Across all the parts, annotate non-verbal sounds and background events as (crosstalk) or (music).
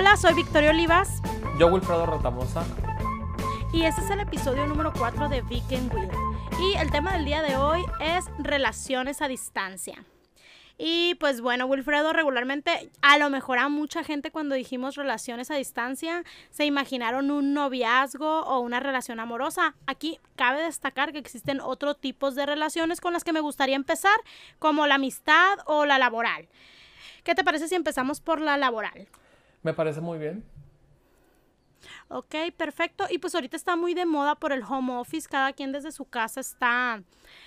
Hola, soy Victoria Olivas. Yo, Wilfredo Ratamosa. Y este es el episodio número 4 de Weekend Will. Y el tema del día de hoy es relaciones a distancia. Y pues bueno, Wilfredo, regularmente, a lo mejor a mucha gente cuando dijimos relaciones a distancia, se imaginaron un noviazgo o una relación amorosa. Aquí cabe destacar que existen otros tipos de relaciones con las que me gustaría empezar, como la amistad o la laboral. ¿Qué te parece si empezamos por la laboral? Me parece muy bien. Ok, perfecto. Y pues ahorita está muy de moda por el home office. Cada quien desde su casa está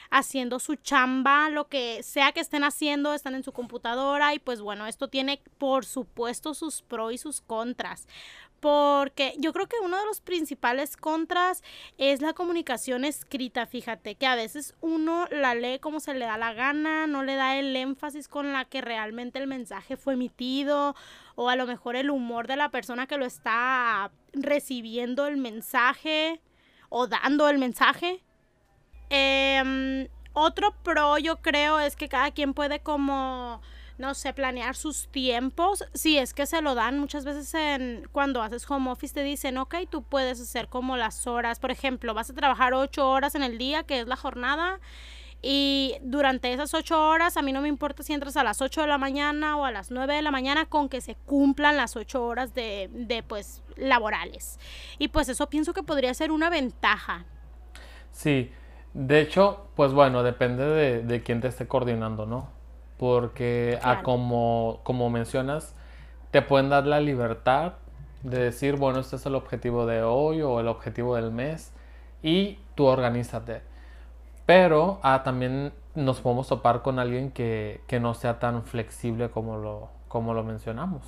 haciendo su chamba, lo que sea que estén haciendo, están en su computadora. Y pues bueno, esto tiene por supuesto sus pros y sus contras porque yo creo que uno de los principales contras es la comunicación escrita, fíjate, que a veces uno la lee como se le da la gana, no le da el énfasis con la que realmente el mensaje fue emitido o a lo mejor el humor de la persona que lo está recibiendo el mensaje o dando el mensaje. Em, otro pro yo creo es que cada quien puede como no sé, planear sus tiempos, si es que se lo dan muchas veces en cuando haces home office te dicen, ok, tú puedes hacer como las horas, por ejemplo, vas a trabajar ocho horas en el día, que es la jornada, y durante esas ocho horas, a mí no me importa si entras a las ocho de la mañana o a las nueve de la mañana, con que se cumplan las ocho horas de, de pues laborales. Y pues eso pienso que podría ser una ventaja. Sí, de hecho, pues bueno, depende de, de quién te esté coordinando, ¿no? Porque a como, como mencionas, te pueden dar la libertad de decir, bueno, este es el objetivo de hoy o el objetivo del mes y tú organízate. Pero ah, también nos podemos topar con alguien que, no sea tan flexible como lo, como lo mencionamos.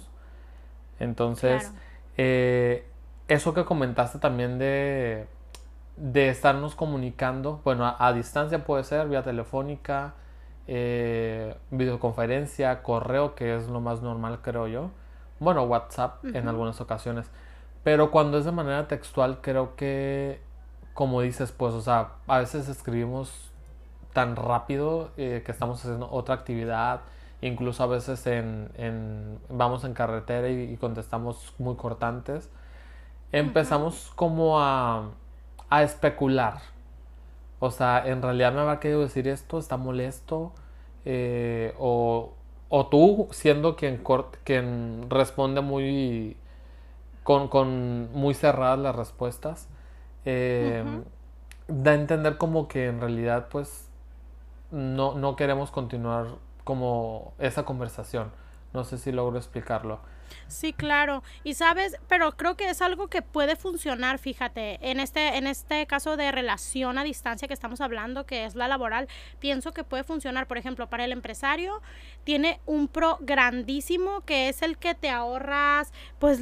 Entonces, eh, eso que comentaste también de, de estarnos comunicando, bueno, a, a distancia puede ser, vía telefónica, eh, videoconferencia, correo, que es lo más normal, creo yo. Bueno, WhatsApp en algunas ocasiones. Pero cuando es de manera textual, creo que, como dices, pues, o sea, a veces escribimos tan rápido eh, que estamos haciendo otra actividad. Incluso a veces en, vamos en carretera y, contestamos muy cortantes. Empezamos como a, a especular o sea, en realidad me habrá querido decir esto, está molesto. Eh, o, tú siendo quien, quien responde muy con, muy cerradas las respuestas. Eh, da a entender como que en realidad pues no, no queremos continuar como esa conversación. No sé si logro explicarlo. Sí, claro. Y sabes, pero creo que es algo que puede funcionar, fíjate, en este en este caso de relación a distancia que estamos hablando, que es la laboral, pienso que puede funcionar, por ejemplo, para el empresario tiene un pro grandísimo que es el que te ahorras pues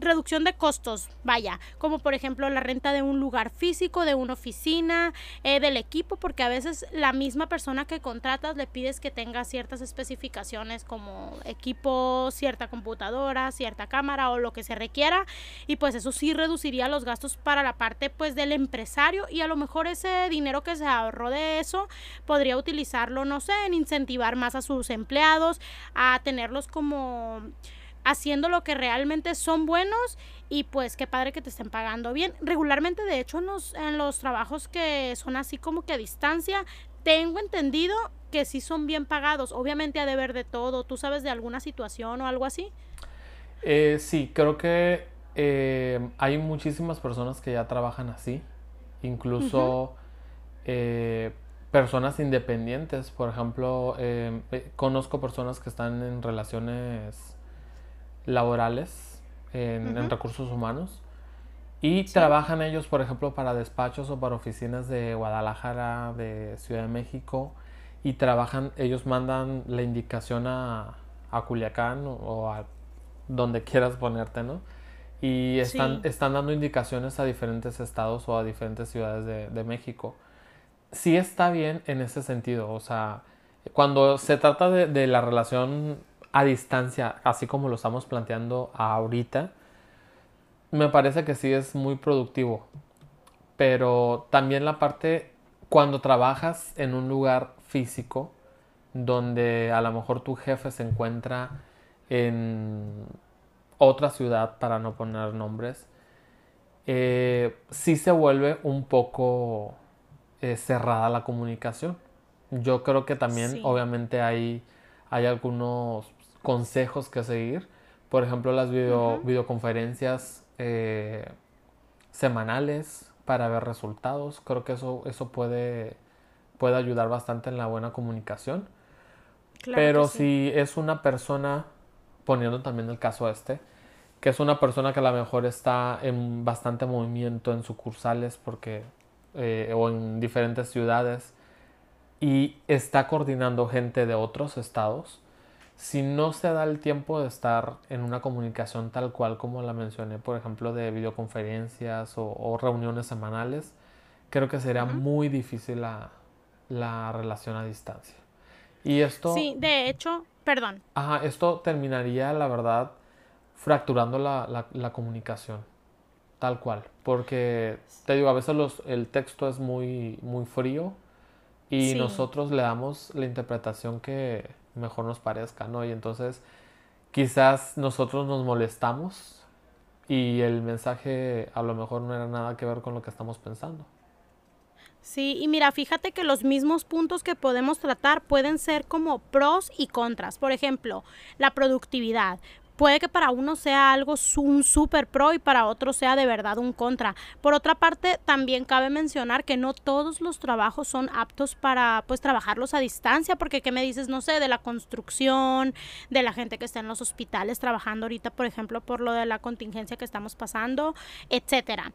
reducción de costos, vaya, como por ejemplo la renta de un lugar físico, de una oficina, eh, del equipo, porque a veces la misma persona que contratas le pides que tenga ciertas especificaciones como equipo, cierta computadora, cierta cámara o lo que se requiera, y pues eso sí reduciría los gastos para la parte pues del empresario y a lo mejor ese dinero que se ahorró de eso podría utilizarlo, no sé, en incentivar más a sus empleados, a tenerlos como haciendo lo que realmente son buenos y pues qué padre que te estén pagando bien. Regularmente, de hecho, en los, en los trabajos que son así como que a distancia, tengo entendido que sí son bien pagados. Obviamente ha de ver de todo. ¿Tú sabes de alguna situación o algo así? Eh, sí, creo que eh, hay muchísimas personas que ya trabajan así. Incluso eh, personas independientes. Por ejemplo, conozco personas que están en relaciones laborales en, recursos humanos y trabajan ellos, por ejemplo, para despachos o para oficinas de Guadalajara, de Ciudad de México y trabajan, ellos mandan la indicación a, a Culiacán o a donde quieras ponerte, ¿no? Y están, están dando indicaciones a diferentes estados o a diferentes ciudades de, de México. Sí está bien en ese sentido, o sea, cuando se trata de, de la relación a distancia, así como lo estamos planteando ahorita, me parece que sí es muy productivo. Pero también la parte cuando trabajas en un lugar físico, donde a lo mejor tu jefe se encuentra en otra ciudad, para no poner nombres, eh, sí se vuelve un poco eh, cerrada la comunicación. Yo creo que también, obviamente, hay, hay algunos consejos que seguir. Por ejemplo, las videoconferencias eh, semanales para ver resultados. Creo que eso, eso puede, puede ayudar bastante en la buena comunicación. Pero si es una persona, poniendo también el caso este, que es una persona que a lo mejor está en bastante movimiento en sucursales porque, eh, o en diferentes ciudades y está coordinando gente de otros estados, si no se da el tiempo de estar en una comunicación tal cual como la mencioné, por ejemplo, de videoconferencias o, reuniones semanales, creo que sería muy difícil la, la, relación a distancia. Y esto... Sí, de hecho, perdón. Ajá, esto terminaría, la verdad, fracturando la, la, comunicación, tal cual. Porque, te digo, a veces los, el texto es muy, muy frío y nosotros le damos la interpretación que mejor nos parezca, ¿no? Y entonces quizás nosotros nos molestamos y el mensaje a lo mejor no era nada que ver con lo que estamos pensando. Sí, y mira, fíjate que los mismos puntos que podemos tratar pueden ser como pros y contras. Por ejemplo, la productividad puede que para uno sea algo un super pro y para otro sea de verdad un contra. Por otra parte, también cabe mencionar que no todos los trabajos son aptos para pues trabajarlos a distancia, porque qué me dices, no sé, de la construcción, de la gente que está en los hospitales trabajando ahorita, por ejemplo, por lo de la contingencia que estamos pasando, etcétera.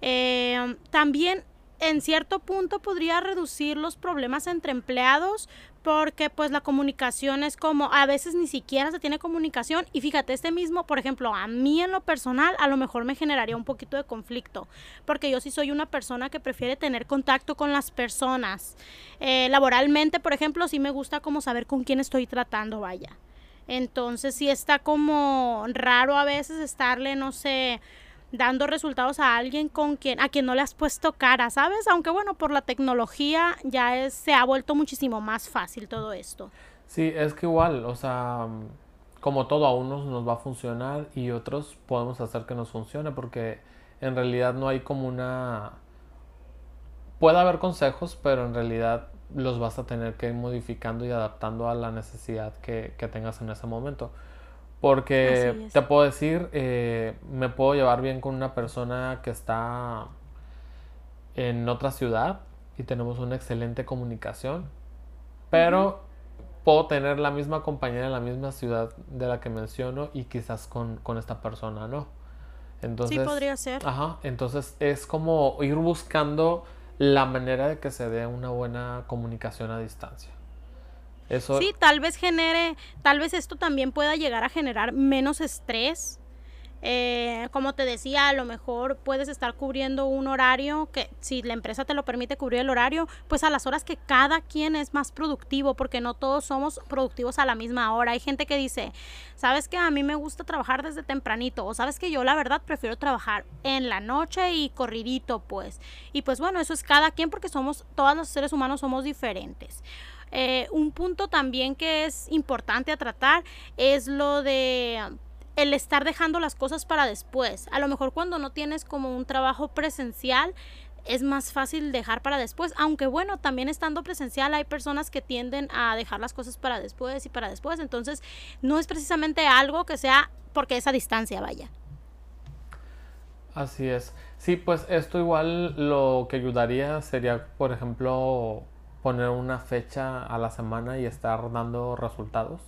Eh, también en cierto punto podría reducir los problemas entre empleados porque pues la comunicación es como a veces ni siquiera se tiene comunicación y fíjate este mismo por ejemplo a mí en lo personal a lo mejor me generaría un poquito de conflicto porque yo sí soy una persona que prefiere tener contacto con las personas. Eh, laboralmente por ejemplo sí me gusta como saber con quién estoy tratando vaya. Entonces sí está como raro a veces estarle no sé dando resultados a alguien con quien a quien no le has puesto cara, ¿sabes? Aunque bueno, por la tecnología ya es, se ha vuelto muchísimo más fácil todo esto. Sí, es que igual, o sea, como todo a unos nos va a funcionar y otros podemos hacer que nos funcione porque en realidad no hay como una puede haber consejos, pero en realidad los vas a tener que ir modificando y adaptando a la necesidad que, que tengas en ese momento. Porque te puedo decir, eh, me puedo llevar bien con una persona que está en otra ciudad y tenemos una excelente comunicación, pero puedo tener la misma compañera en la misma ciudad de la que menciono y quizás con, con esta persona no. Entonces, sí, podría ser. Ajá, entonces es como ir buscando la manera de que se dé una buena comunicación a distancia. Sí, tal vez genere, tal vez esto también pueda llegar a generar menos estrés. Eh, como te decía, a lo mejor puedes estar cubriendo un horario que si la empresa te lo permite cubrir el horario, pues a las horas que cada quien es más productivo, porque no todos somos productivos a la misma hora. Hay gente que dice, sabes que a mí me gusta trabajar desde tempranito, o sabes que yo la verdad prefiero trabajar en la noche y corridito, pues. Y pues bueno, eso es cada quien porque somos, todos los seres humanos somos diferentes. Eh, un punto también que es importante a tratar es lo de el estar dejando las cosas para después. A lo mejor cuando no tienes como un trabajo presencial, es más fácil dejar para después, aunque bueno, también estando presencial hay personas que tienden a dejar las cosas para después y para después, entonces no es precisamente algo que sea porque esa distancia vaya. Así es. Sí, pues esto igual lo que ayudaría sería, por ejemplo, poner una fecha a la semana y estar dando resultados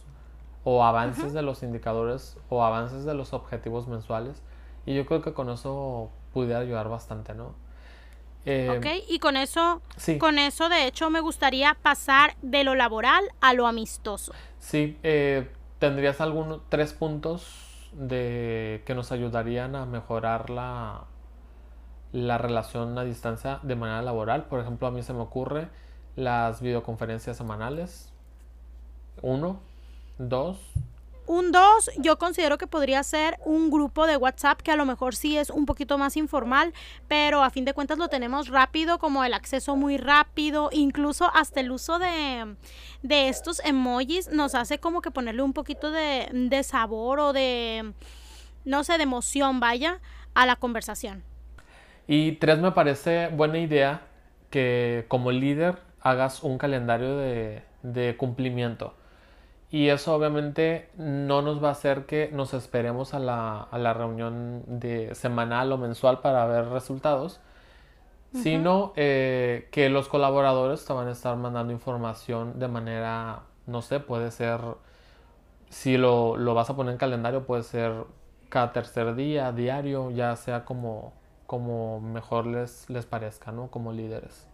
o avances de los indicadores o avances de los objetivos mensuales. Y yo creo que con eso pudiera ayudar bastante, ¿no? Eh, ok, y con eso, con eso de hecho me gustaría pasar de lo laboral a lo amistoso. Sí, eh, ¿tendrías algunos tres puntos de que nos ayudarían a mejorar la, la relación a distancia de manera laboral? Por ejemplo, a mí se me ocurre las videoconferencias semanales. Uno, dos. Un dos, yo considero que podría ser un grupo de WhatsApp que a lo mejor sí es un poquito más informal, pero a fin de cuentas lo tenemos rápido, como el acceso muy rápido, incluso hasta el uso de, de estos emojis nos hace como que ponerle un poquito de, de sabor o de no sé, de emoción, vaya, a la conversación. Y tres, me parece buena idea que como líder hagas un calendario de, de cumplimiento. Y eso obviamente no nos va a hacer que nos esperemos a la, a la reunión de semanal o mensual para ver resultados, sino eh, que los colaboradores te van a estar mandando información de manera, no sé, puede ser, si lo, lo vas a poner en calendario, puede ser cada tercer día, diario, ya sea como, como mejor les, les parezca, ¿no? Como líderes.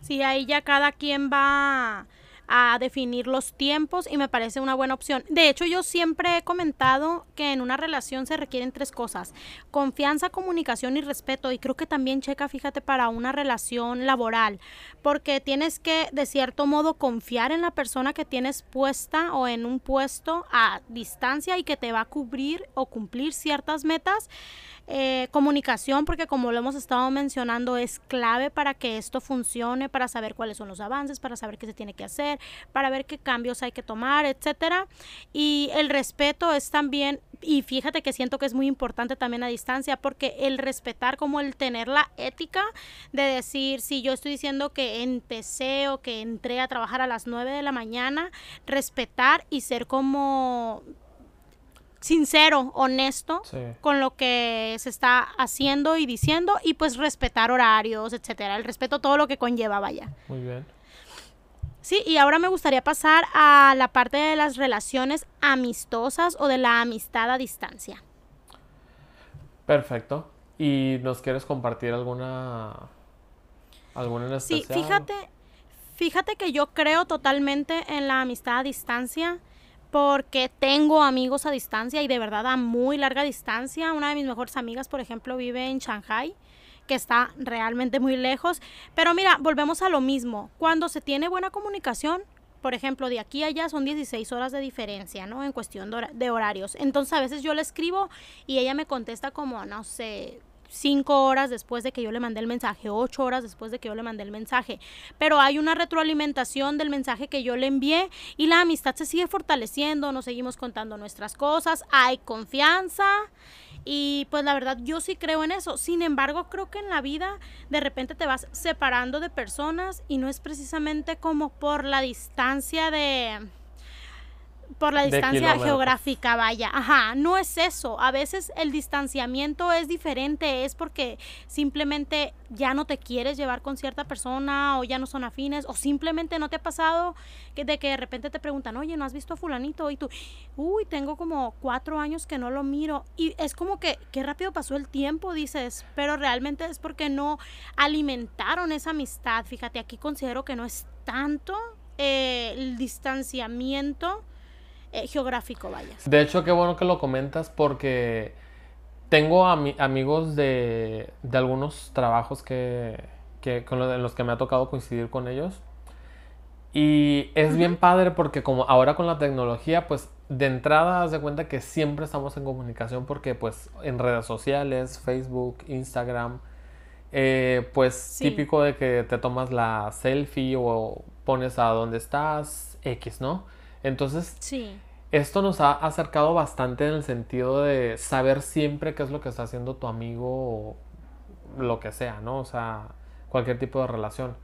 Sí, ahí ya cada quien va a definir los tiempos y me parece una buena opción. De hecho, yo siempre he comentado que en una relación se requieren tres cosas, confianza, comunicación y respeto. Y creo que también checa, fíjate, para una relación laboral, porque tienes que, de cierto modo, confiar en la persona que tienes puesta o en un puesto a distancia y que te va a cubrir o cumplir ciertas metas. Eh, comunicación, porque como lo hemos estado mencionando, es clave para que esto funcione, para saber cuáles son los avances, para saber qué se tiene que hacer, para ver qué cambios hay que tomar, etcétera. Y el respeto es también, y fíjate que siento que es muy importante también a distancia, porque el respetar como el tener la ética de decir, si yo estoy diciendo que empecé o que entré a trabajar a las 9 de la mañana, respetar y ser como sincero, honesto con lo que se está haciendo y diciendo y pues respetar horarios, etcétera. El respeto todo lo que conlleva, vaya. Muy bien. Sí, y ahora me gustaría pasar a la parte de las relaciones amistosas o de la amistad a distancia. Perfecto. ¿Y nos quieres compartir alguna alguna en especial? Sí, fíjate, fíjate que yo creo totalmente en la amistad a distancia porque tengo amigos a distancia y de verdad a muy larga distancia. Una de mis mejores amigas, por ejemplo, vive en Shanghai, que está realmente muy lejos. Pero mira, volvemos a lo mismo. Cuando se tiene buena comunicación, por ejemplo, de aquí a allá son 16 horas de diferencia, ¿no? En cuestión de horarios. Entonces a veces yo le escribo y ella me contesta como, no sé, cinco horas después de que yo le mandé el mensaje, ocho horas después de que yo le mandé el mensaje. Pero hay una retroalimentación del mensaje que yo le envié y la amistad se sigue fortaleciendo, nos seguimos contando nuestras cosas, hay confianza. Y pues la verdad yo sí creo en eso. Sin embargo, creo que en la vida de repente te vas separando de personas y no es precisamente como por la distancia de por la distancia geográfica, vaya. Ajá, no es eso. A veces el distanciamiento es diferente, es porque simplemente ya no te quieres llevar con cierta persona o ya no son afines o simplemente no te ha pasado que de que de repente te preguntan, oye, ¿no has visto a fulanito? Y tú, uy, tengo como cuatro años que no lo miro. Y es como que, qué rápido pasó el tiempo, dices, pero realmente es porque no alimentaron esa amistad. Fíjate, aquí considero que no es tanto eh, el distanciamiento eh, geográfico, vaya. De hecho, qué bueno que lo comentas porque tengo amigos de, de, algunos trabajos que, que con en los que me ha tocado coincidir con ellos. Y es bien padre porque como ahora con la tecnología, pues de entrada haz de cuenta que siempre estamos en comunicación porque pues en redes sociales, Facebook, Instagram, eh, pues típico de que te tomas la selfie o pones a dónde estás, X, ¿no? Entonces, esto nos ha acercado bastante en el sentido de saber siempre qué es lo que está haciendo tu amigo o lo que sea, ¿no? O sea, cualquier tipo de relación.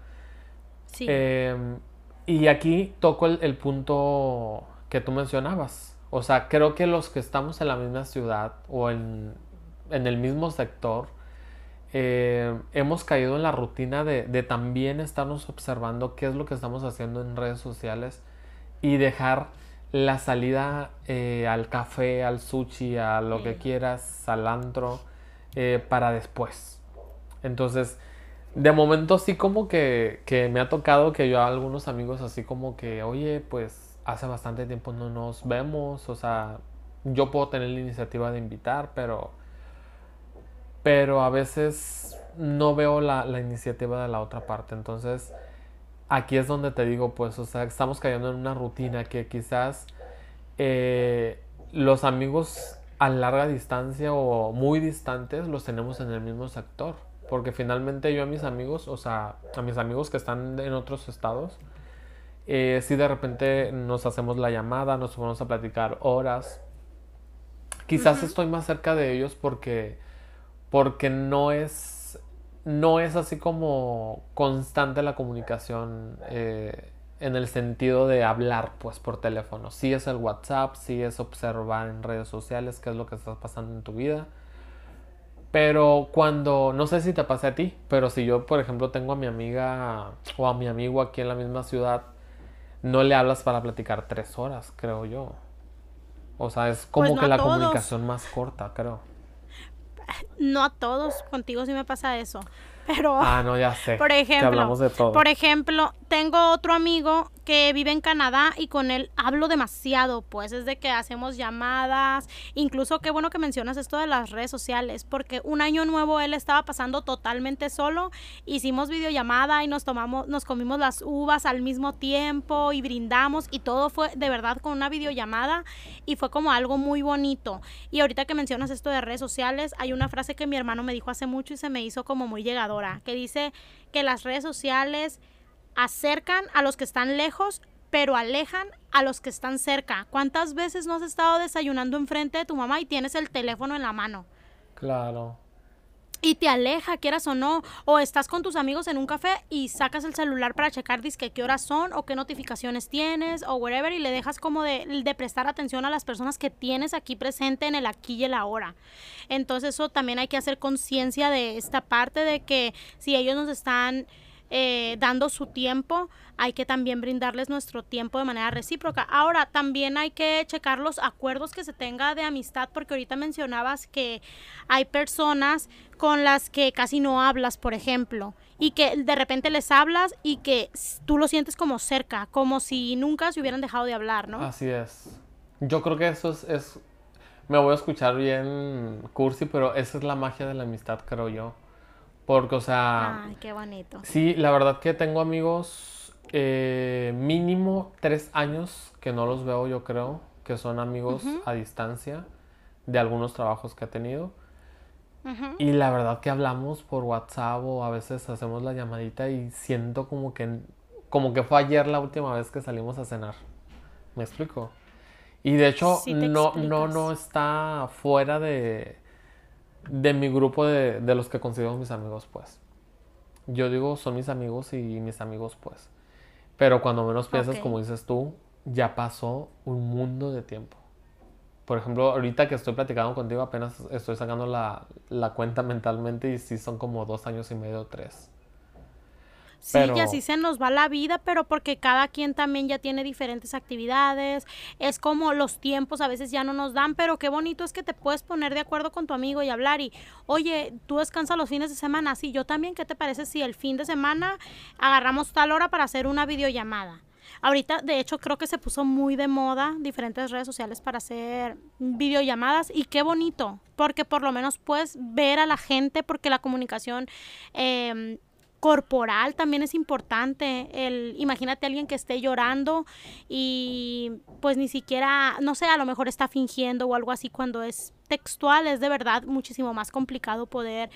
Sí. Em, y aquí toco el, punto que tú mencionabas. O sea, creo que los que estamos en la misma ciudad o en, el mismo sector, eh, hemos caído en la rutina de, de, también estarnos observando qué es lo que estamos haciendo en redes sociales y dejar la salida eh, al café, al sushi, a lo que quieras, al antro, eh, para después. Entonces, de momento sí como que, que, me ha tocado que yo a algunos amigos así como que, oye, pues hace bastante tiempo no nos vemos, o sea, yo puedo tener la iniciativa de invitar, pero, pero a veces no veo la, la iniciativa de la otra parte. Entonces, aquí es donde te digo, pues, o sea, estamos cayendo en una rutina que quizás eh, los amigos a larga distancia o muy distantes los tenemos en el mismo sector. Porque finalmente yo a mis amigos, o sea, a mis amigos que están en otros estados, eh, si de repente nos hacemos la llamada, nos vamos a platicar horas, quizás estoy más cerca de ellos porque, porque no es, no es así como constante la comunicación eh, en el sentido de hablar pues por teléfono. Sí es el WhatsApp, sí es observar en redes sociales qué es lo que está pasando en tu vida. Pero cuando, no sé si te pasa a ti, pero si yo, por ejemplo, tengo a mi amiga o a mi amigo aquí en la misma ciudad, no le hablas para platicar tres horas, creo yo. O sea, es como pues que la comunicación más corta, creo. No a todos, contigo sí me pasa eso. Pero, ah, no, ya sé. Por ejemplo, de todo. Por ejemplo, tengo otro amigo que vive en Canadá y con él hablo demasiado, pues es de que hacemos llamadas, incluso qué bueno que mencionas esto de las redes sociales, porque un año nuevo él estaba pasando totalmente solo, hicimos videollamada y nos tomamos, nos comimos las uvas al mismo tiempo y brindamos y todo fue de verdad con una videollamada y fue como algo muy bonito. Y ahorita que mencionas esto de redes sociales, hay una frase que mi hermano me dijo hace mucho y se me hizo como muy llegadora, que dice que las redes sociales acercan a los que están lejos, pero alejan a los que están cerca. ¿Cuántas veces no has estado desayunando enfrente de tu mamá y tienes el teléfono en la mano? Claro. Y te aleja, quieras o no, o estás con tus amigos en un café y sacas el celular para checar disque qué horas son o qué notificaciones tienes o whatever y le dejas como de, de prestar atención a las personas que tienes aquí presente en el aquí y el ahora. Entonces eso también hay que hacer conciencia de esta parte de que si ellos nos están eh, dando su tiempo, hay que también brindarles nuestro tiempo de manera recíproca. Ahora, también hay que checar los acuerdos que se tenga de amistad, porque ahorita mencionabas que hay personas con las que casi no hablas, por ejemplo, y que de repente les hablas y que tú lo sientes como cerca, como si nunca se hubieran dejado de hablar, ¿no? Así es. Yo creo que eso es, es me voy a escuchar bien cursi, pero esa es la magia de la amistad, creo yo. Porque, o sea... Ay, qué bonito. Sí, la verdad que tengo amigos eh, mínimo tres años que no los veo, yo creo, que son amigos a distancia de algunos trabajos que he tenido. Y la verdad que hablamos por WhatsApp o a veces hacemos la llamadita y siento como que, como que fue ayer la última vez que salimos a cenar. ¿Me explico? Y de hecho no, no, no está fuera de, de mi grupo de, de, los que considero mis amigos, pues. Yo digo, son mis amigos y mis amigos, pues. Pero cuando menos piensas, como dices tú, ya pasó un mundo de tiempo. Por ejemplo, ahorita que estoy platicando contigo, apenas estoy sacando la, la cuenta mentalmente y sí son como dos años y medio, tres. Sí, y así se nos va la vida, pero porque cada quien también ya tiene diferentes actividades, es como los tiempos a veces ya no nos dan, pero qué bonito es que te puedes poner de acuerdo con tu amigo y hablar y, oye, tú descansas los fines de semana, sí, yo también, ¿qué te parece si el fin de semana agarramos tal hora para hacer una videollamada? Ahorita, de hecho, creo que se puso muy de moda diferentes redes sociales para hacer videollamadas y qué bonito, porque por lo menos puedes ver a la gente, porque la comunicación eh, corporal también es importante. El, imagínate a alguien que esté llorando y pues ni siquiera, no sé, a lo mejor está fingiendo o algo así cuando es textual, es de verdad muchísimo más complicado poder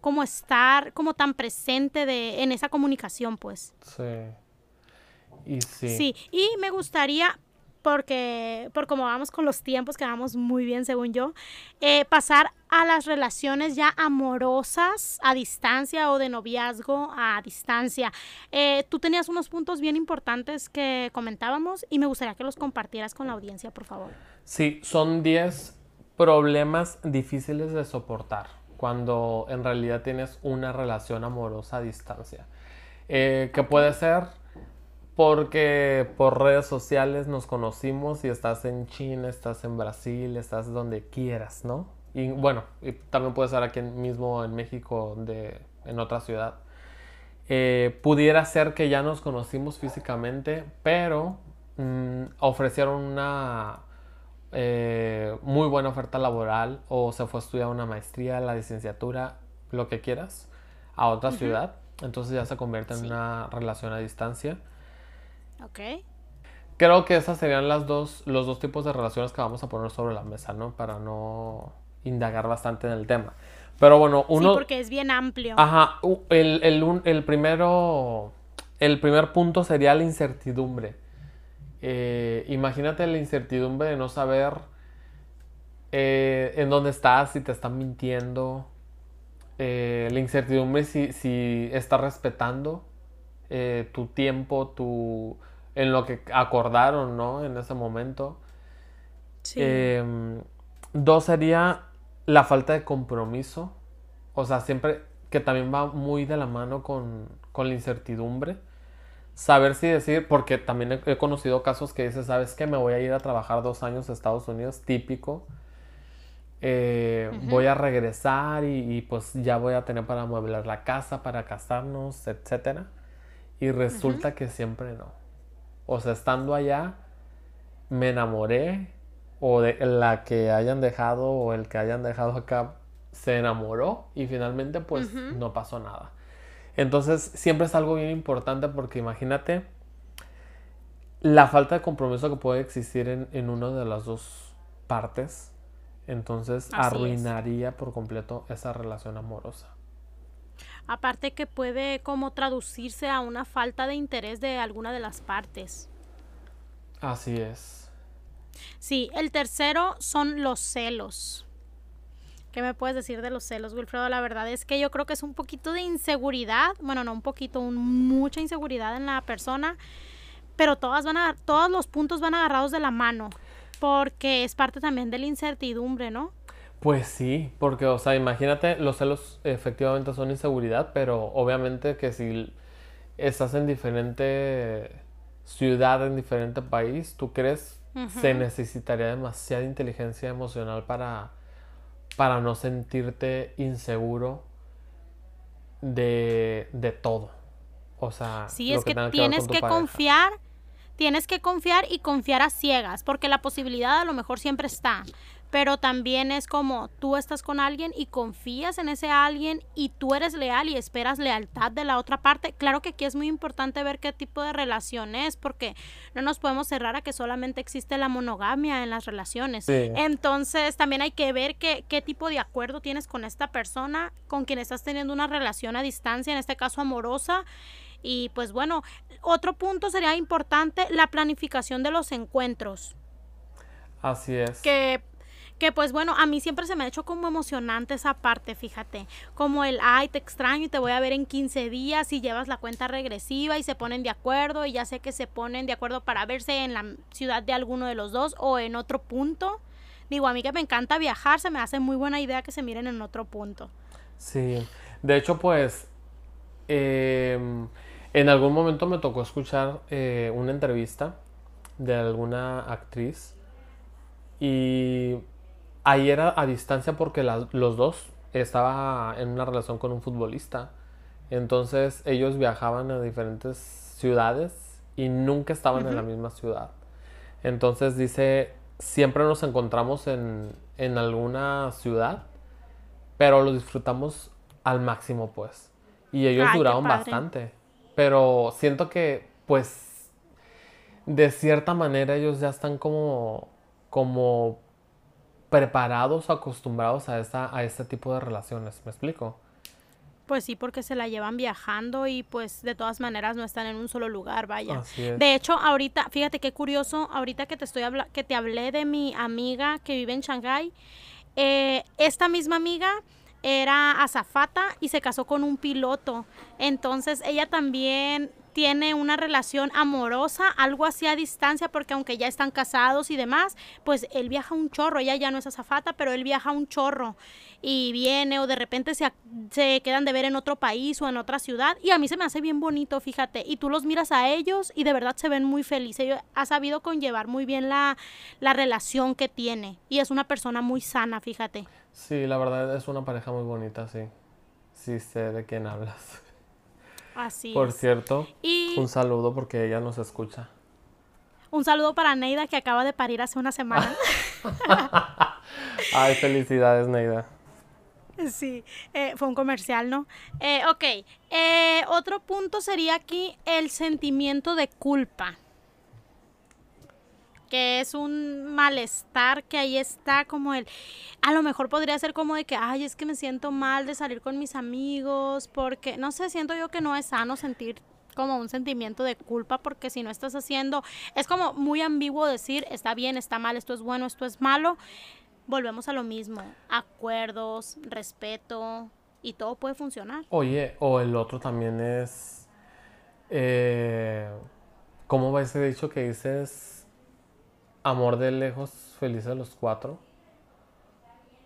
como estar como tan presente de, en esa comunicación, pues. Sí. Y sí. Sí, y me gustaría porque por como vamos con los tiempos, que vamos muy bien según yo, eh, pasar a las relaciones ya amorosas a distancia o de noviazgo a distancia. Eh, tú tenías unos puntos bien importantes que comentábamos y me gustaría que los compartieras con la audiencia, por favor. Sí, son 10 problemas difíciles de soportar cuando en realidad tienes una relación amorosa a distancia. Eh, que puede ser porque por redes sociales nos conocimos y estás en China, estás en Brasil, estás donde quieras, ¿no? Y bueno, también puede estar aquí mismo en México, de, en otra ciudad. Eh, pudiera ser que ya nos conocimos físicamente, pero mm, ofrecieron una eh, muy buena oferta laboral o se fue a estudiar una maestría, la licenciatura, lo que quieras, a otra ciudad. Entonces ya se convierte en una relación a distancia. Ok. Creo que esas serían las dos, los dos tipos de relaciones que vamos a poner sobre la mesa, ¿no? Para no indagar bastante en el tema. Pero bueno, uno... Sí, porque es bien amplio. Ajá, el, el, el primero, el primer punto sería la incertidumbre. Eh, imagínate la incertidumbre de no saber, eh, en dónde estás, si te están mintiendo, eh, la incertidumbre si, si estás respetando eh, tu tiempo, tu, en lo que acordaron, ¿no? En ese momento. Sí. Em, dos sería la falta de compromiso. O sea, siempre que también va muy de la mano con, con la incertidumbre. Saber si decir, porque también he, conocido casos que dices, ¿sabes qué? Me voy a ir a trabajar dos años a Estados Unidos, típico. Eh, voy a regresar y, pues ya voy a tener para amueblar la casa, para casarnos, etc. Y resulta que siempre no. O sea, estando allá, me enamoré, o de la que hayan dejado o el que hayan dejado acá se enamoró y finalmente pues no pasó nada. Entonces siempre es algo bien importante porque imagínate la falta de compromiso que puede existir en, en una de las dos partes. Entonces arruinaría por completo esa relación amorosa. Aparte que puede como traducirse a una falta de interés de alguna de las partes. Así es. Sí, el tercero son los celos. ¿Qué me puedes decir de los celos, Wilfredo? La verdad es que yo creo que es un poquito de inseguridad, bueno, no un poquito, mucha inseguridad en la persona, pero todas van a, todos los puntos van agarrados de la mano, porque es parte también de la incertidumbre, ¿no? Pues sí, porque, o sea, imagínate, los celos efectivamente son inseguridad, pero obviamente que si estás en diferente ciudad, en diferente país, ¿tú crees se necesitaría demasiada inteligencia emocional para para no sentirte inseguro de, de todo. O sea, sí, es que, tienes que confiar, tienes que confiar y confiar a ciegas, porque la posibilidad a lo mejor siempre está pero también es como tú estás con alguien y confías en ese alguien y tú eres leal y esperas lealtad de la otra parte. Claro que aquí es muy importante ver qué tipo de relación es, porque no nos podemos cerrar a que solamente existe la monogamia en las relaciones. Entonces también hay que ver qué, qué tipo de acuerdo tienes con esta persona, con quien estás teniendo una relación a distancia, en este caso amorosa. Y pues bueno, otro punto sería importante la planificación de los encuentros. Así es. Que que pues bueno, a mí siempre se me ha hecho como emocionante esa parte, fíjate, como el, ay, te extraño y te voy a ver en 15 días y llevas la cuenta regresiva y se ponen de acuerdo y ya sé que se ponen de acuerdo para verse en la ciudad de alguno de los dos o en otro punto. Digo, a mí que me encanta viajar, se me hace muy buena idea que se miren en otro punto. Sí, de hecho pues em, en algún momento me tocó escuchar eh, una entrevista de alguna actriz y ahí era a distancia porque los dos estaba en una relación con un futbolista. Entonces ellos viajaban a diferentes ciudades y nunca estaban en la misma ciudad. Entonces dice, siempre nos encontramos en, en alguna ciudad, pero lo disfrutamos al máximo pues. Y ellos duraron bastante. Pero siento que pues de cierta manera ellos ya están como como preparados o acostumbrados a, esta, a este tipo de relaciones. ¿Me explico? Pues sí, porque se la llevan viajando y pues de todas maneras no están en un solo lugar, vaya. De hecho, ahorita, fíjate qué curioso, ahorita que te estoy que te hablé de mi amiga que vive en Shanghái, eh, esta misma amiga era azafata y se casó con un piloto. Entonces ella también tiene una relación amorosa, algo así a distancia, porque aunque ya están casados y demás, pues él viaja un chorro, ella ya no es azafata, pero él viaja un chorro y viene o de repente se, se quedan de ver en otro país o en otra ciudad y a mí se me hace bien bonito, fíjate, y tú los miras a ellos y de verdad se ven muy felices, ha sabido conllevar muy bien la, la relación que tiene y es una persona muy sana, fíjate. Sí, la verdad es una pareja muy bonita, sí. Sí sé de quién hablas. Así Por cierto, un saludo porque ella nos escucha. Un saludo para Neida que acaba de parir hace una semana. (laughs) Ay, felicidades, Neida. Sí, eh, fue un comercial, ¿no? Eh, ok, eh, otro punto sería aquí el sentimiento de culpa que es un malestar que ahí está como el, a lo mejor podría ser como de que, ay, es que me siento mal de salir con mis amigos, porque, no sé, siento yo que no es sano sentir como un sentimiento de culpa porque si no estás haciendo, es como muy ambiguo decir, está bien, está mal, esto es bueno, esto es malo, volvemos a lo mismo, acuerdos, respeto y todo puede funcionar. Oye, o el otro también es, eh, ¿cómo va ese dicho que dices, amor de lejos, felices los cuatro?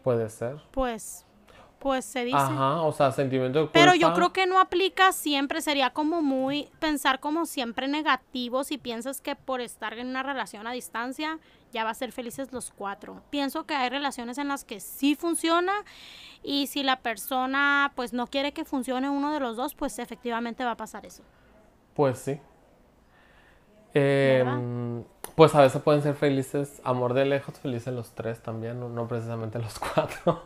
Puede ser. Pues pues se dice. Ajá, o sea, sentimiento de culpa. Pero yo creo que no aplica siempre, sería como muy pensar como siempre negativo si piensas que por estar en una relación a distancia ya va a ser felices los cuatro. Pienso que hay relaciones en las que sí funciona y si la persona pues no quiere que funcione uno de los dos, pues efectivamente va a pasar eso. Pues sí. Em, pues a veces pueden ser felices, amor de lejos, felices los tres también, no precisamente los cuatro.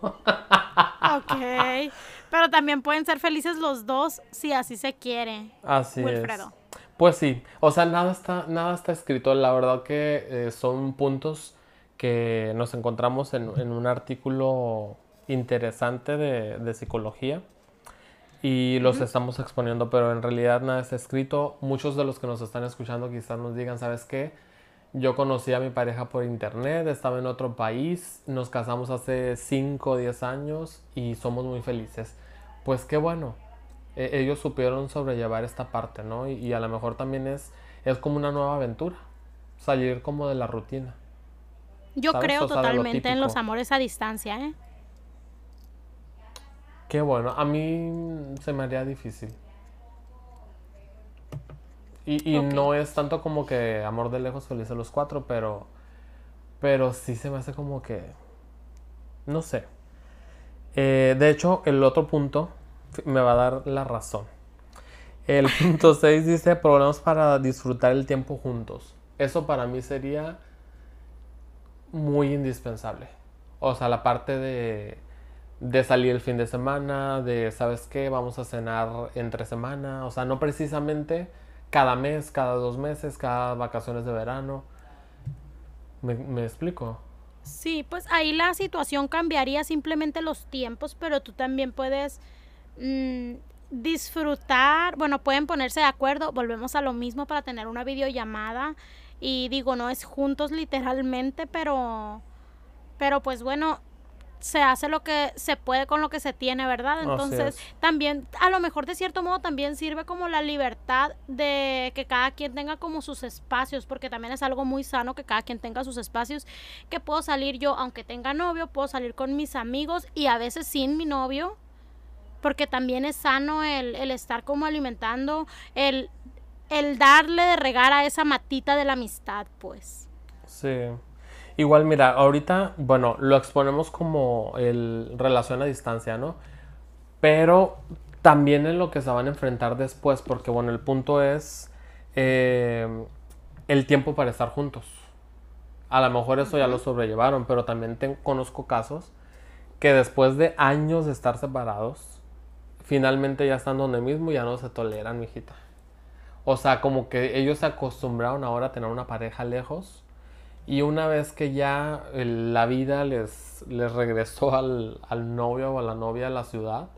Ok. Pero también pueden ser felices los dos si así se quiere. Así Wilfredo. es. Pues sí. O sea, nada está, nada está escrito. La verdad que eh, son puntos que nos encontramos en, un artículo interesante de, psicología y los estamos exponiendo, pero en realidad nada está escrito. Muchos de los que nos están escuchando quizás nos digan, ¿sabes qué? Yo conocí a mi pareja por internet, estaba en otro país, nos casamos hace 5 o 10 años y somos muy felices. Pues qué bueno, e, ellos supieron sobrellevar esta parte, ¿no? Y, a lo mejor también es, es como una nueva aventura, salir como de la rutina. Yo creo totalmente en los amores a distancia, ¿eh? Qué bueno, a mí se me haría difícil. Y, no es tanto como que amor de lejos feliz a los cuatro, pero, pero sí se me hace como que, no sé. Eh, de hecho, el otro punto me va a dar la razón. El (laughs) punto 6 dice problemas para disfrutar el tiempo juntos. Eso para mí sería muy indispensable. O sea, la parte de, de salir el fin de semana, de, ¿sabes qué? Vamos a cenar entre semana. O sea, no precisamente cada mes, cada dos meses, cada vacaciones de verano. ¿Me, explico? Sí, pues ahí la situación cambiaría simplemente los tiempos, pero tú también puedes mm, disfrutar, bueno, pueden ponerse de acuerdo, volvemos a lo mismo para tener una videollamada y digo, no es juntos literalmente, pero, pero pues bueno, se hace lo que se puede con lo que se tiene, ¿verdad? Entonces, también, a lo mejor de cierto modo también sirve como la libertad de que cada quien tenga como sus espacios, porque también es algo muy sano que cada quien tenga sus espacios, que puedo salir yo, aunque tenga novio, puedo salir con mis amigos y a veces sin mi novio, porque también es sano el, el estar como alimentando, el, el darle de regar a esa matita de la amistad, pues. Sí. Igual, mira, ahorita, bueno, lo exponemos como el relación a distancia, ¿no? Pero también en lo que se van a enfrentar después, porque bueno, el punto es eh, el tiempo para estar juntos. A lo mejor eso ya lo sobrellevaron, pero también conozco casos que después de años de estar separados, finalmente ya están donde mismo y ya no se toleran, mijita. O sea, como que ellos se acostumbraron ahora a tener una pareja lejos y una vez que ya la vida les, les regresó al, novio o a la novia a la ciudad,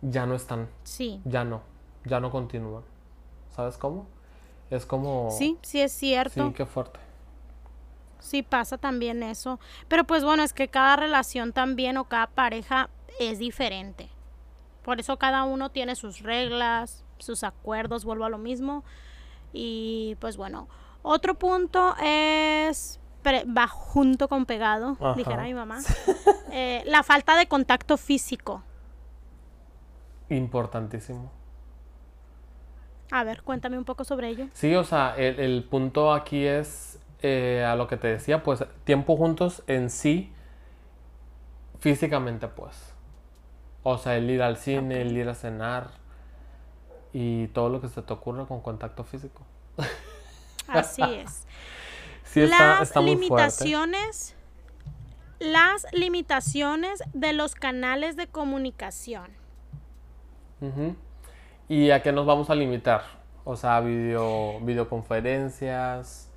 ya no están. Sí. Ya no, ya no continúan. ¿Sabes cómo? Es como... Sí, sí es cierto. Sí, qué fuerte. Sí pasa también eso. Pero pues bueno, es que cada relación también o cada pareja es diferente. Por eso cada uno tiene sus reglas, sus acuerdos, vuelvo a lo mismo. Y pues bueno, otro punto es, va junto con pegado, dijera mi mamá, (laughs) eh, la falta de contacto físico. Importantísimo. A ver, cuéntame un poco sobre ello. Sí, o sea, el, punto aquí es eh, a lo que te decía, pues tiempo juntos en sí, físicamente pues. O sea, el ir al cine, el ir a cenar y todo lo que se te ocurra con contacto físico. (laughs) Así es. (laughs) las limitaciones, las limitaciones de los canales de comunicación. ¿Y a qué nos vamos a limitar? O sea, video, videoconferencias,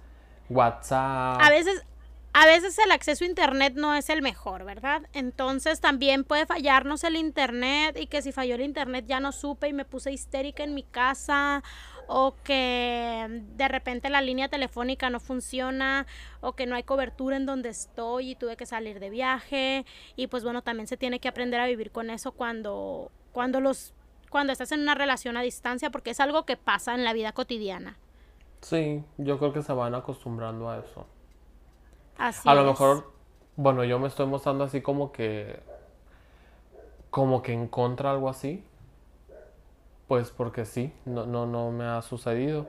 WhatsApp. A veces, a veces el acceso a internet no es el mejor, ¿verdad? Entonces también puede fallarnos el internet y que si falló el internet ya no supe y me puse histérica en mi casa o que de repente la línea telefónica no funciona o que no hay cobertura en donde estoy y tuve que salir de viaje y pues bueno, también se tiene que aprender a vivir con eso cuando cuando los cuando estás en una relación a distancia porque es algo que pasa en la vida cotidiana. Sí, yo creo que se van acostumbrando a eso. Así a lo mejor, bueno, yo me estoy mostrando así como que como que en contra algo así. Pues porque sí, no, no, no me ha sucedido.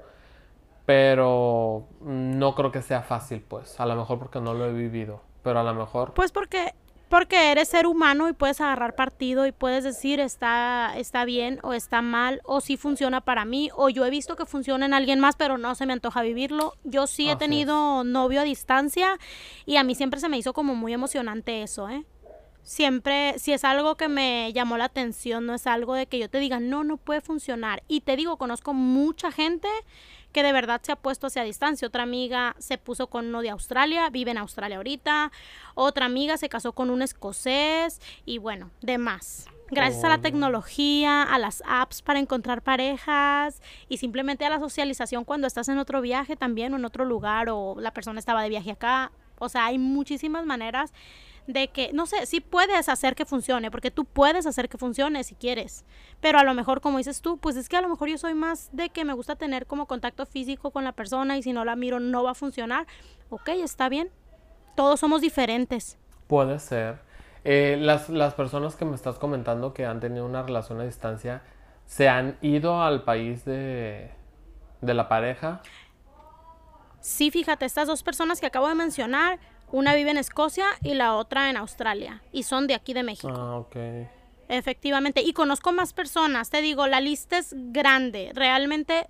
Pero no creo que sea fácil, pues. A lo mejor porque no lo he vivido. Pero a lo mejor. Pues porque porque eres ser humano y puedes agarrar partido y puedes decir está, está bien o está mal o si funciona para mí o yo he visto que funciona en alguien más pero no se me antoja vivirlo. Yo sí he tenido novio a distancia y a mí siempre se me hizo como muy emocionante eso, ¿eh? Siempre, si es algo que me llamó la atención, no es algo de que yo te diga, no, no puede funcionar. Y te digo, conozco mucha gente que de verdad se ha puesto hacia distancia. Otra amiga se puso con uno de Australia, vive en Australia ahorita. Otra amiga se casó con un escocés y bueno, demás. Gracias a la tecnología, a las apps para encontrar parejas y simplemente a la socialización cuando estás en otro viaje también o en otro lugar o la persona estaba de viaje acá. O sea, hay muchísimas maneras de que, no sé, sí puedes hacer que funcione, porque tú puedes hacer que funcione si quieres, pero a lo mejor, como dices tú, pues es que a lo mejor yo soy más de que me gusta tener como contacto físico con la persona y si no la miro no va a funcionar. Ok, está bien, todos somos diferentes. Puede ser. Eh, las, las personas que me estás comentando que han tenido una relación a distancia, ¿se han ido al país de, de la pareja? Sí, fíjate, estas dos personas que acabo de mencionar, una vive en Escocia y la otra en Australia. Y son de aquí de México. Ah, ok. Efectivamente. Y conozco más personas. Te digo, la lista es grande. Realmente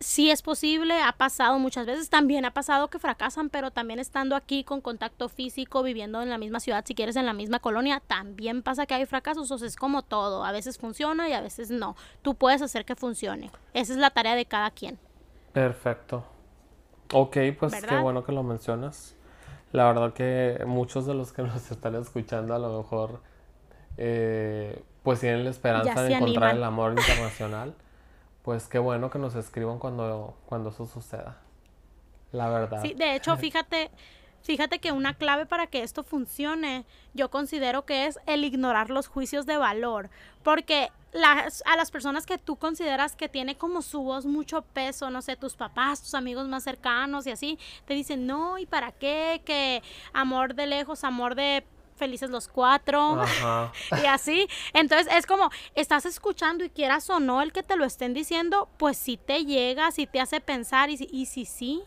sí es posible. Ha pasado muchas veces. También ha pasado que fracasan, pero también estando aquí con contacto físico, viviendo en la misma ciudad, si quieres en la misma colonia, también pasa que hay fracasos. O sea, es como todo. A veces funciona y a veces no. Tú puedes hacer que funcione. Esa es la tarea de cada quien. Perfecto. Ok, pues qué bueno que lo mencionas. La verdad que muchos de los que nos (laughs) están escuchando a lo mejor eh, pues tienen la esperanza de encontrar el amor internacional. Pues qué bueno que nos escriban cuando, cuando eso suceda. La verdad. Sí, de hecho, (laughs) fíjate, Fíjate que una clave para que esto funcione, yo considero que es el ignorar los juicios de valor, porque las, a las personas que tú consideras que tiene como su voz mucho peso, no sé, tus papás, tus amigos más cercanos y así, te dicen, no, ¿y para qué? Que amor de lejos, amor de felices los cuatro (laughs) y así. Entonces es como, estás escuchando y quieras o no el que te lo estén diciendo, pues si te llega, si te hace pensar y, y si sí.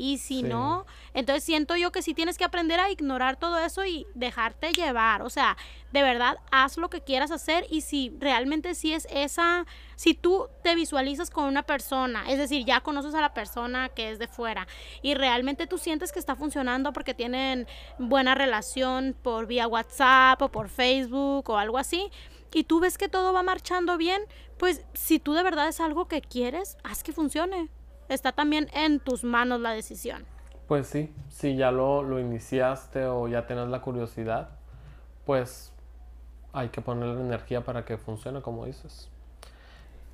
Y si no, entonces siento yo que sí tienes que aprender a ignorar todo eso y dejarte llevar. O sea, de verdad, haz lo que quieras hacer y si realmente sí es esa, si tú te visualizas con una persona, es decir, ya conoces a la persona que es de fuera y realmente tú sientes que está funcionando porque tienen buena relación por vía WhatsApp o por Facebook o algo así, y tú ves que todo va marchando bien, pues si tú de verdad es algo que quieres, haz que funcione está también en tus manos la decisión. Pues sí, si ya lo, lo iniciaste o ya tienes la curiosidad, pues hay que ponerle energía para que funcione como dices.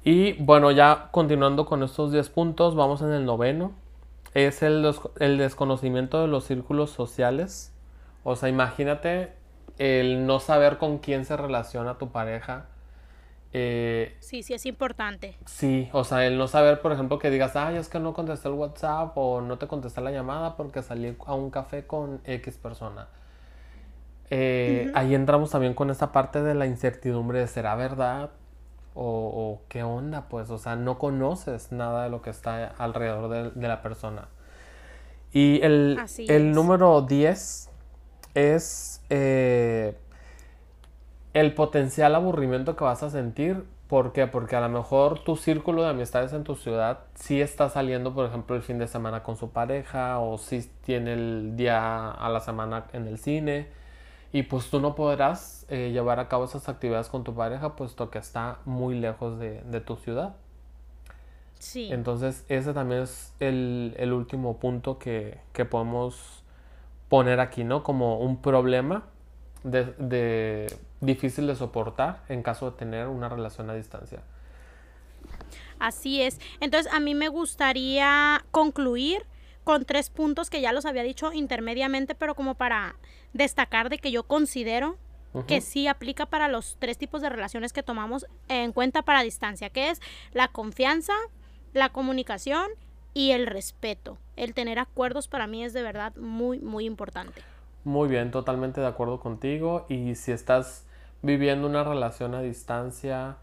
Y bueno, ya continuando con estos 10 puntos, vamos en el noveno. Es el, el desconocimiento de los círculos sociales. O sea, imagínate el no saber con quién se relaciona tu pareja eh, sí, sí, es importante. Sí, o sea, el no saber, por ejemplo, que digas, ay, es que no contesté el WhatsApp o no te contesté la llamada porque salí a un café con X persona. Eh, ahí entramos también con esta parte de la incertidumbre de será verdad o, qué onda, pues, o sea, no conoces nada de lo que está alrededor de, la persona. Y el, el número 10 es eh, el potencial aburrimiento que vas a sentir. ¿Por qué? Porque a lo mejor tu círculo de amistades en tu ciudad sí está saliendo, por ejemplo, el fin de semana con su pareja o sí tiene el día a la semana en el cine y pues tú no podrás eh, llevar a cabo esas actividades con tu pareja puesto que está muy lejos de, tu ciudad. Sí. Entonces ese también es el, último punto que, que, podemos poner aquí, ¿no? Como un problema de, difícil de soportar en caso de tener una relación a distancia. Así es. Entonces, a mí me gustaría concluir con tres puntos que ya los había dicho intermediamente, pero como para destacar de que yo considero que sí aplica para los tres tipos de relaciones que tomamos en cuenta para distancia, que es la confianza, la comunicación y el respeto. El tener acuerdos para mí es de verdad muy, muy importante. Muy bien, totalmente de acuerdo contigo. Y si estás viviendo una relación a distancia,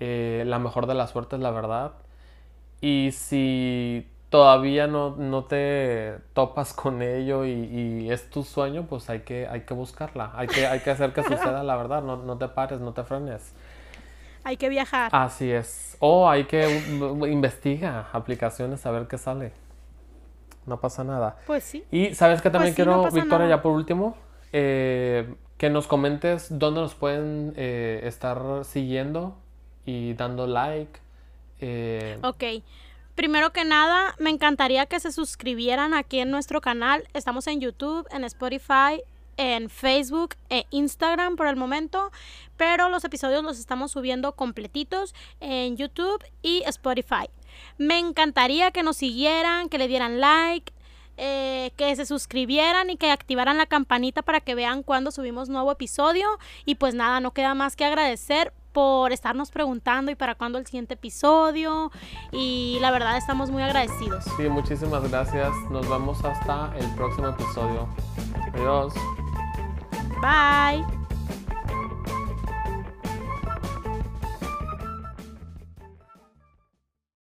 eh, la mejor de la suerte es la verdad. Y si todavía no, no te topas con ello y, es tu sueño, pues hay que, hay que buscarla, hay que, hay que hacer que suceda la verdad, no, no te pares, no te frenes. Hay que viajar. Así es. O hay que investiga aplicaciones a ver qué sale. No pasa nada. Pues sí. Y sabes que también pues quiero, Victoria, ya por último, eh, que nos comentes dónde nos pueden eh, estar siguiendo y dando like. Eh, ok. Primero que nada, me encantaría que se suscribieran aquí en nuestro canal. Estamos en YouTube, en Spotify, en Facebook e Instagram por el momento, pero los episodios los estamos subiendo completitos en YouTube y Spotify. Me encantaría que nos siguieran, que le dieran like, eh, que se suscribieran y que activaran la campanita para que vean cuando subimos nuevo episodio. Y pues nada, no queda más que agradecer por estarnos preguntando y para cuándo el siguiente episodio. Y la verdad estamos muy agradecidos. Sí, muchísimas gracias. Nos vemos hasta el próximo episodio. Adiós. Bye.